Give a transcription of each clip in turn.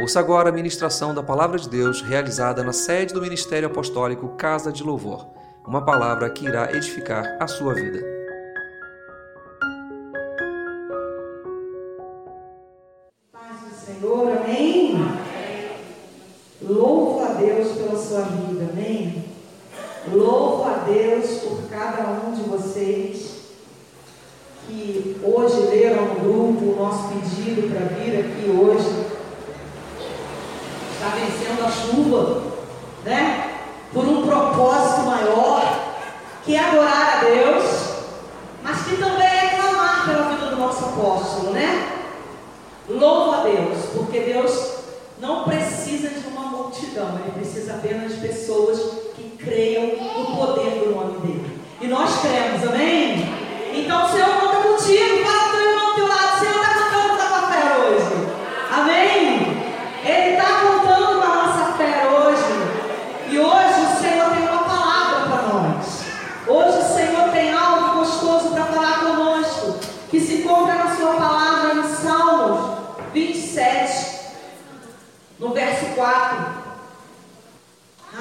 Ouça agora a ministração da Palavra de Deus realizada na sede do Ministério Apostólico Casa de Louvor. Uma palavra que irá edificar a sua vida. Que é adorar a Deus, mas que também é clamar pela vida do nosso apóstolo, né? Louvo a Deus, porque Deus não precisa de uma multidão, Ele precisa apenas de pessoas que creiam no poder do nome dEle. E nós cremos, amém?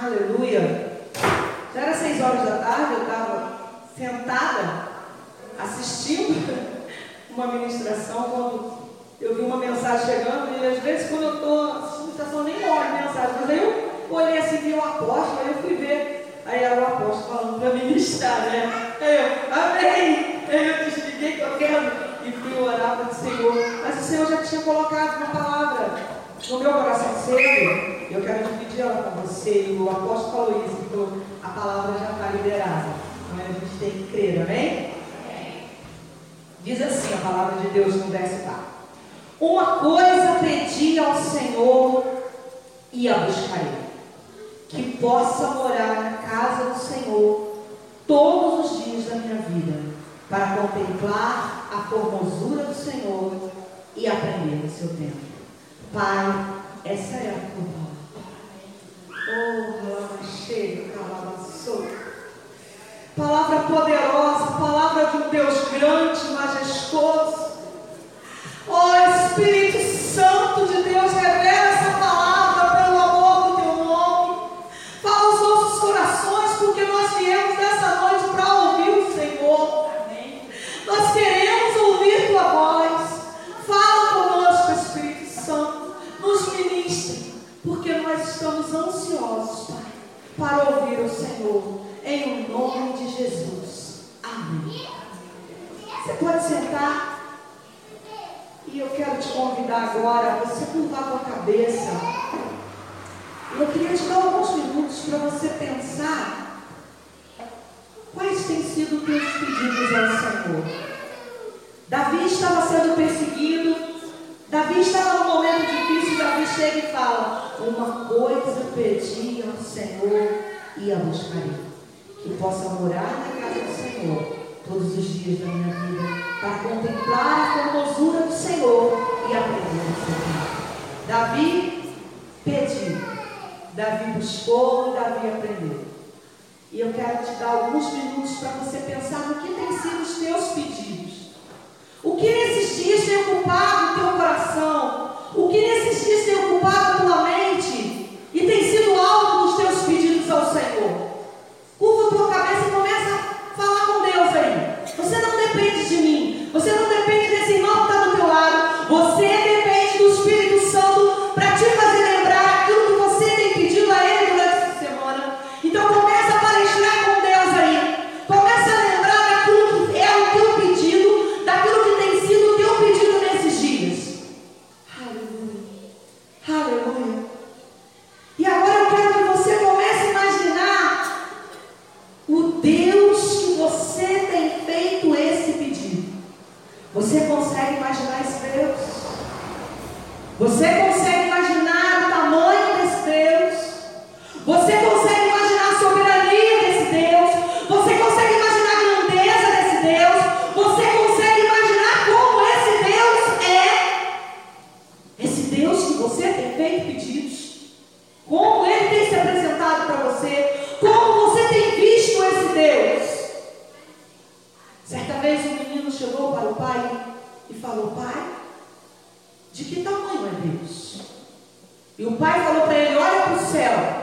Aleluia. Já era seis horas da tarde, eu estava sentada assistindo uma ministração quando eu vi uma mensagem chegando e às vezes quando eu estou assistindo ministração nem olho mensagem, mas aí eu olhei assim, vi o apóstolo, aí eu fui ver, aí era o apóstolo falando para ministrar, né? Aí eu, amém! Aí eu desliguei qualquer e fui orar para o Senhor. Mas o Senhor já tinha colocado uma palavra no meu coração cedo. Eu quero dividir ela com você. E o apóstolo falou isso, então a palavra já está liberada. Então a gente tem que crer, amém? Diz assim a palavra de Deus no verso 4. Uma coisa pedi ao Senhor e a buscarei: que possa morar na casa do Senhor todos os dias da minha vida, para contemplar a formosura do Senhor e aprender o seu tempo. Pai, essa é a tua palavra. Poderosa, palavra de um Deus grande, majestoso Ó oh, Espírito Santo de Deus, revela essa palavra pelo amor do teu nome. Fala os nossos corações, porque nós viemos nessa noite para ouvir o Senhor. Amém. Nós queremos ouvir tua voz. Fala conosco, Espírito Santo. Nos ministre, porque nós estamos ansiosos, Pai, para ouvir o Senhor. Em o nome de Jesus. Amém. Você pode sentar. E eu quero te convidar agora você curvar a tua cabeça. Eu queria te dar alguns minutos para você pensar quais têm sido os teus pedidos ao Senhor. Davi estava sendo perseguido, Davi estava num momento difícil, Davi chega e fala, uma coisa pedi ao Senhor e a buscarei, que possa morar na casa do Senhor todos os dias da minha vida para contemplar a formosura do Senhor e a Davi pediu, Davi buscou Davi aprendeu. E eu quero te dar alguns minutos para você pensar no que têm sido os teus pedidos. O que falou, pai, de que tamanho é Deus? E o pai falou para ele: olha para o céu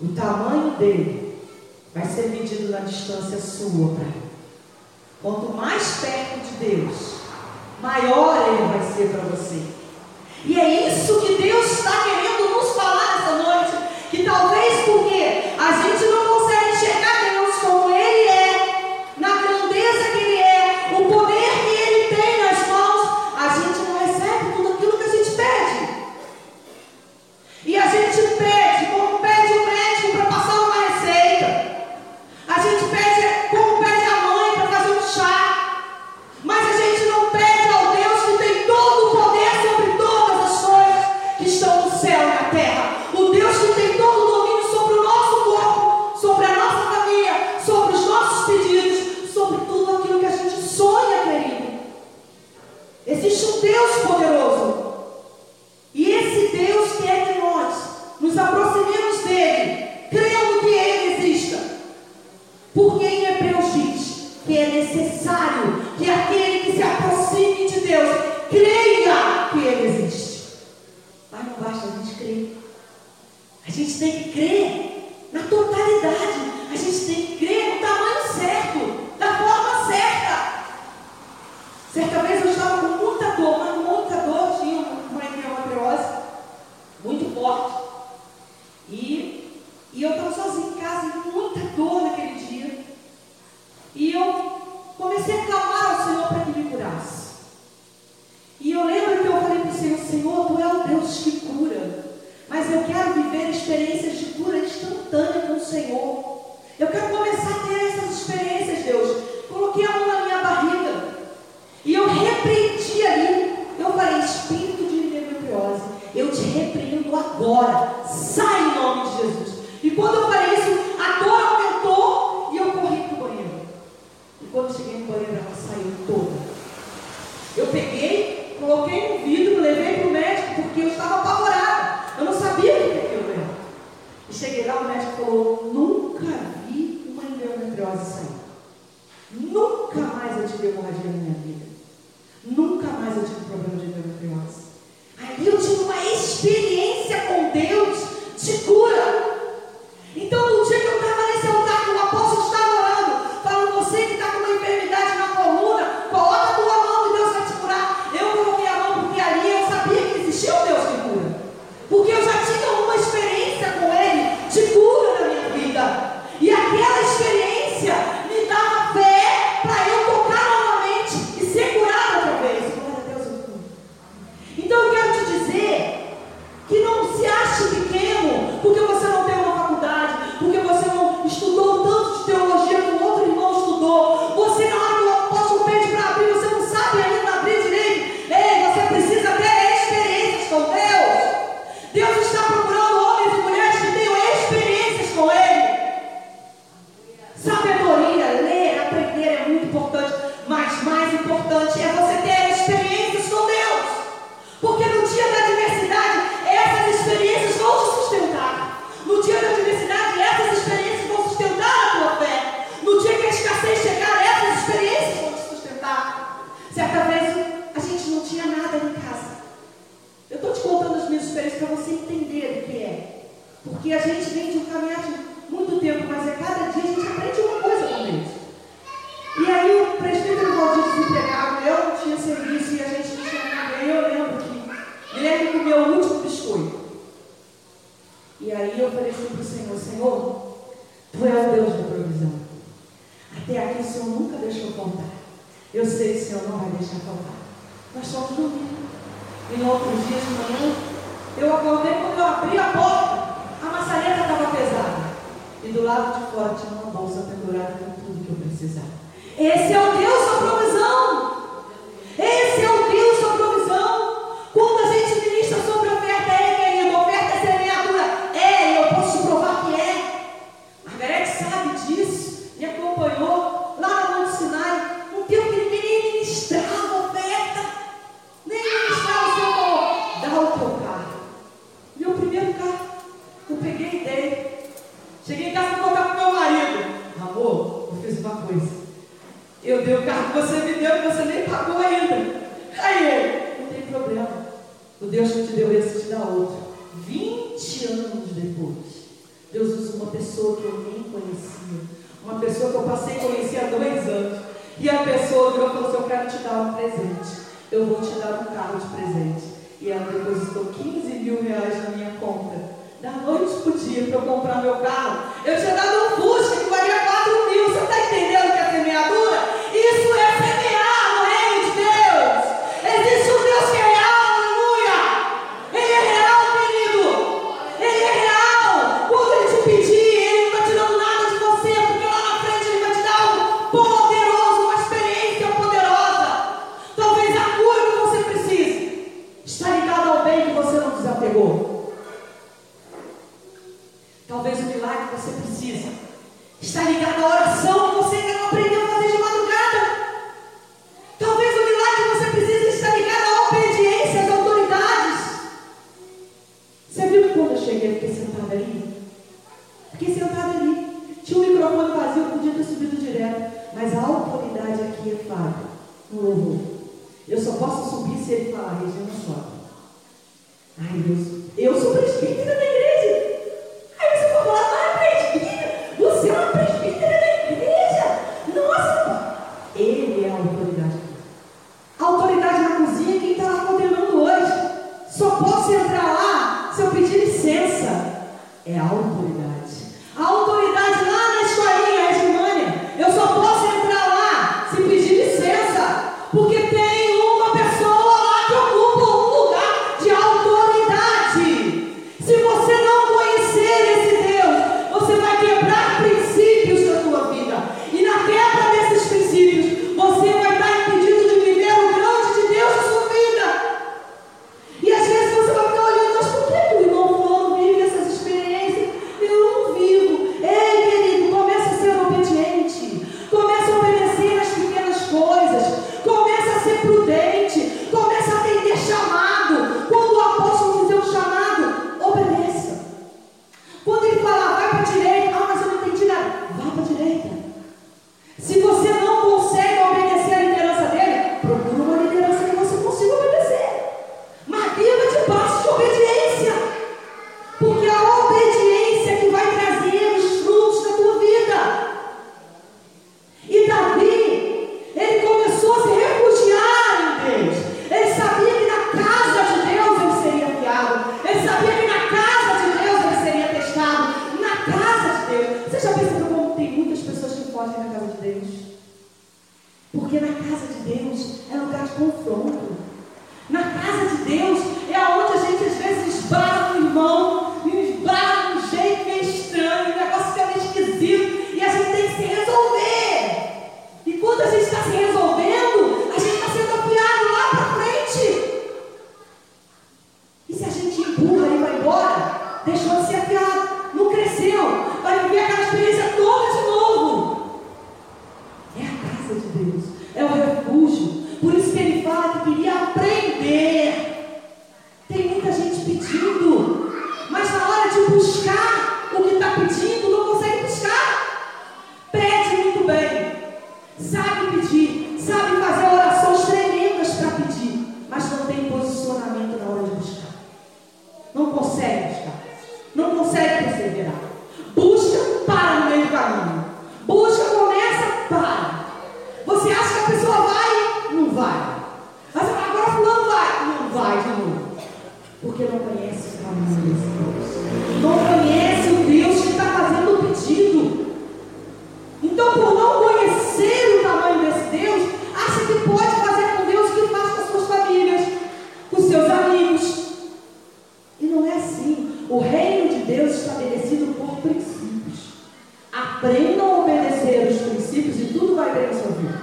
O tamanho dele vai ser medido na distância sua para ele. Quanto mais perto de Deus, maior ele vai ser para você. E é isso que Deus está querendo A gente tem que crer na totalidade. A gente tem que atitude você entender o que é. Porque a gente vem de um caminhar de muito tempo, mas a cada dia a gente aprende uma coisa com Deus. E aí o presbítero Valdir desempregado, eu não tinha serviço e a gente não tinha ninguém, eu lembro que Guilherme comeu o último biscoito. E aí eu falei assim para o Senhor, Senhor, Tu és o Deus da provisão. Até aqui o Senhor nunca deixou faltar. Eu sei que o Senhor não vai deixar faltar. Nós somos domingo. E no outro dia de manhã, eu acordei quando eu abri a porta, a maçaneta estava pesada. E do lado de fora tinha uma bolsa pendurada com tudo que eu precisava. Esse é o Deus. outra. 20 anos depois, Deus usa uma pessoa que eu nem conhecia, uma pessoa que eu passei a conhecer há dois anos. E a pessoa virou e falou assim: Eu quero te dar um presente. Eu vou te dar um carro de presente. E ela depositou 15 mil reais na minha conta. Da noite pro dia para eu comprar meu carro. Eu tinha dado um Fusca que valia 4 mil. Você está entendendo que é semeadura? Isso é Ai, Deus, eu sou presbítero. Aprenda a obedecer os princípios e tudo vai bem na sua vida.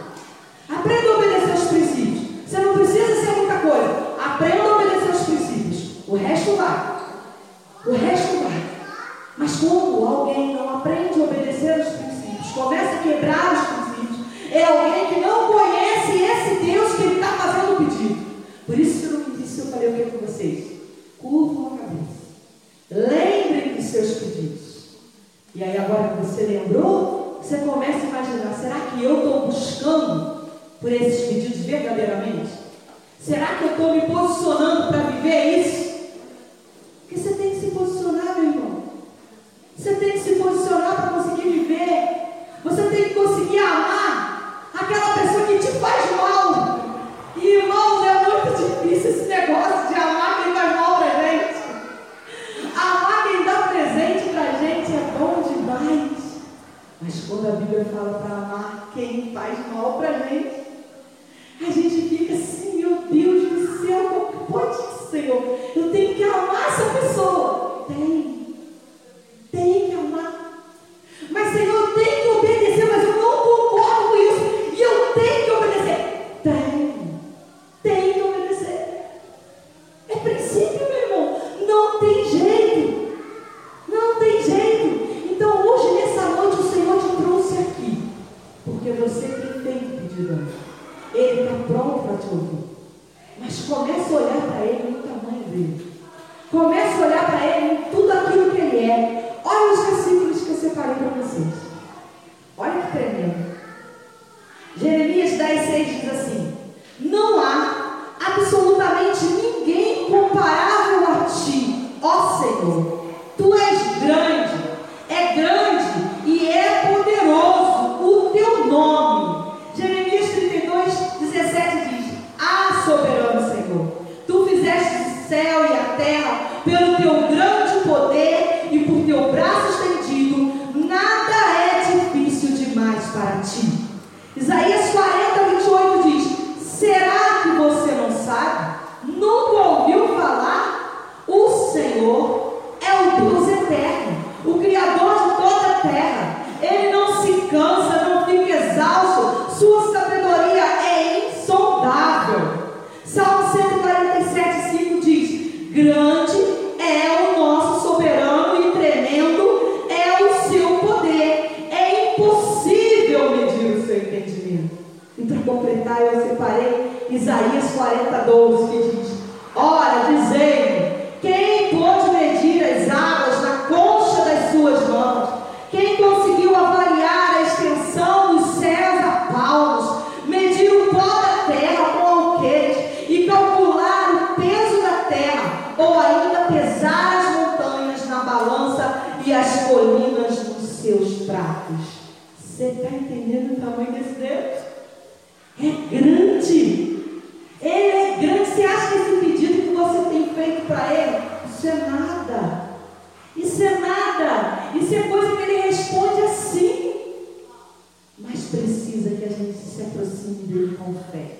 Aprenda a obedecer os princípios. Você não precisa ser muita coisa. Aprenda a obedecer os princípios. O resto vai. O resto vai. Mas quando alguém não aprende a obedecer os princípios, começa a quebrar os princípios, é alguém você lembrou? Você começa a imaginar: será que eu estou buscando por esses pedidos verdadeiramente? Será que eu estou me posicionando para viver isso? Isaías 40, 12, que diz: Ora, dizendo, quem pôde medir as águas na concha das suas mãos? Quem conseguiu avaliar a extensão dos céus a palmos, medir o pó da terra com alqueires e calcular o peso da terra, ou ainda pesar as montanhas na balança e as colinas nos seus pratos? Você está entendendo o tamanho desse Deus? É grande. Ele é grande. Você acha que esse pedido que você tem feito para ele, isso é nada. Isso é nada. Isso é coisa que ele responde assim. Mas precisa que a gente se aproxime dele com fé,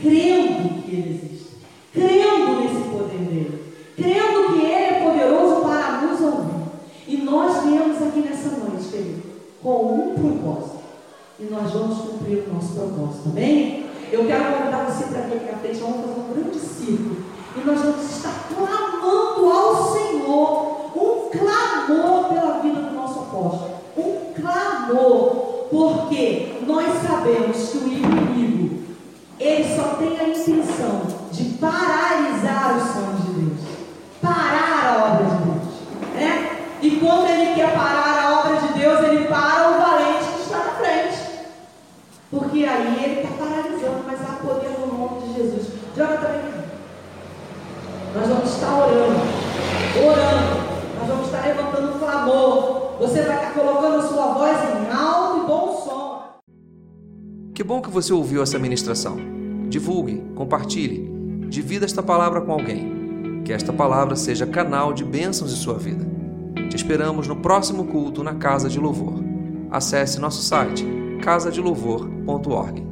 crendo que ele existe, crendo nesse poder dele, crendo que ele é poderoso para nos ouvir. E nós viemos aqui nessa noite, querido, com um propósito. E nós vamos cumprir o nosso propósito, amém? Eu quero convidar você para vir aqui à frente, vamos fazer um grande círculo. E nós vamos estar clamando ao Senhor, um clamor pela vida do nosso apóstolo. Um clamor, porque nós sabemos que o inimigo, ele só tem a intenção de paralisar os sonhos de Deus, parar a obra de Deus. Né? E quando ele quer parar a obra de Deus, ele para o valente que está na frente. Porque aí ele está paralisando, mas há poder no nome de Jesus. Joga também aqui. Nós vamos estar orando, orando. Nós vamos estar levantando um clamor. Você vai estar colocando a sua voz em alto e bom som. Que bom que você ouviu essa ministração. Divulgue, compartilhe, divida esta palavra com alguém. Que esta palavra seja canal de bênçãos em sua vida. Te esperamos no próximo culto na Casa de Louvor. Acesse nosso site casadelouvor.org.